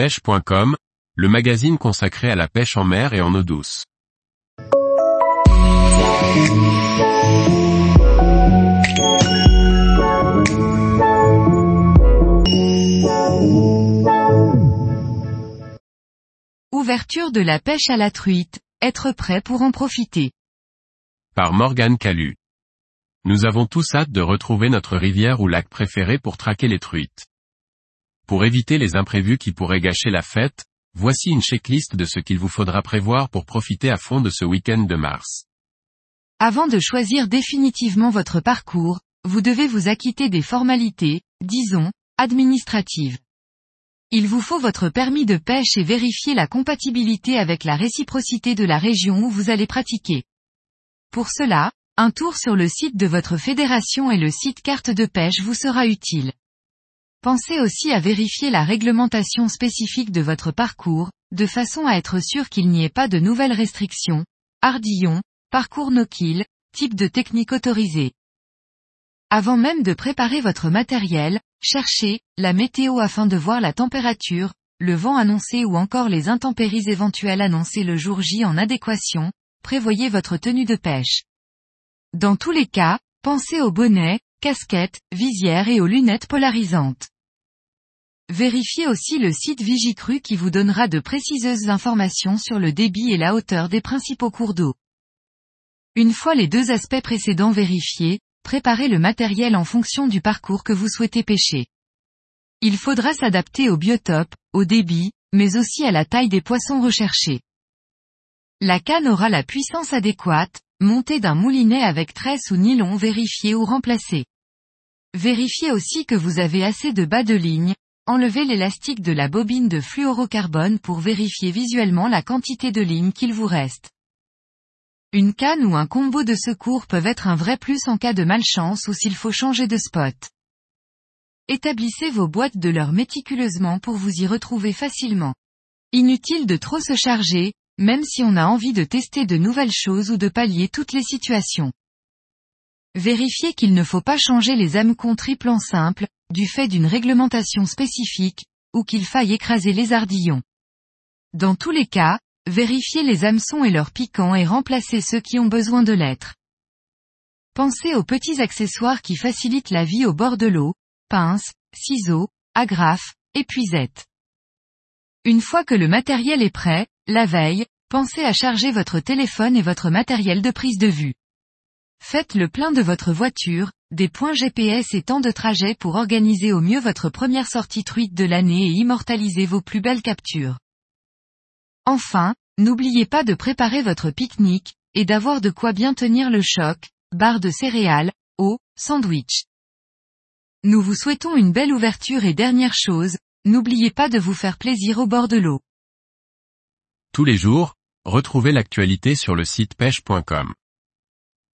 pêche.com, le magazine consacré à la pêche en mer et en eau douce. Ouverture de la pêche à la truite, être prêt pour en profiter. Par Morgane Calu. Nous avons tous hâte de retrouver notre rivière ou lac préféré pour traquer les truites. Pour éviter les imprévus qui pourraient gâcher la fête, voici une checklist de ce qu'il vous faudra prévoir pour profiter à fond de ce week-end de mars. Avant de choisir définitivement votre parcours, vous devez vous acquitter des formalités, disons, administratives. Il vous faut votre permis de pêche et vérifier la compatibilité avec la réciprocité de la région où vous allez pratiquer. Pour cela, un tour sur le site de votre fédération et le site carte de pêche vous sera utile. Pensez aussi à vérifier la réglementation spécifique de votre parcours, de façon à être sûr qu'il n'y ait pas de nouvelles restrictions, ardillons, parcours no-kill, type de technique autorisée. Avant même de préparer votre matériel, cherchez la météo afin de voir la température, le vent annoncé ou encore les intempéries éventuelles annoncées le jour J en adéquation, prévoyez votre tenue de pêche. Dans tous les cas, pensez aux bonnets, casquettes, visières et aux lunettes polarisantes. Vérifiez aussi le site Vigicru qui vous donnera de précieuses informations sur le débit et la hauteur des principaux cours d'eau. Une fois les deux aspects précédents vérifiés, préparez le matériel en fonction du parcours que vous souhaitez pêcher. Il faudra s'adapter au biotope, au débit, mais aussi à la taille des poissons recherchés. La canne aura la puissance adéquate, montée d'un moulinet avec tresse ou nylon vérifié ou remplacé. Vérifiez aussi que vous avez assez de bas de ligne, enlevez l'élastique de la bobine de fluorocarbone pour vérifier visuellement la quantité de ligne qu'il vous reste. Une canne ou un combo de secours peuvent être un vrai plus en cas de malchance ou s'il faut changer de spot. Établissez vos boîtes de l'heure méticuleusement pour vous y retrouver facilement. Inutile de trop se charger, même si on a envie de tester de nouvelles choses ou de pallier toutes les situations. Vérifiez qu'il ne faut pas changer les hameçons triple en simple, du fait d'une réglementation spécifique, ou qu'il faille écraser les ardillons. Dans tous les cas, vérifiez les hameçons et leurs piquants et remplacez ceux qui ont besoin de l'être. Pensez aux petits accessoires qui facilitent la vie au bord de l'eau, pinces, ciseaux, agrafes, épuisettes. Une fois que le matériel est prêt, la veille, pensez à charger votre téléphone et votre matériel de prise de vue. Faites le plein de votre voiture, des points GPS et temps de trajet pour organiser au mieux votre première sortie truite de l'année et immortaliser vos plus belles captures. Enfin, n'oubliez pas de préparer votre pique-nique, et d'avoir de quoi bien tenir le choc, barre de céréales, eau, sandwich. Nous vous souhaitons une belle ouverture et dernière chose, n'oubliez pas de vous faire plaisir au bord de l'eau. Tous les jours, retrouvez l'actualité sur le site pêche.com.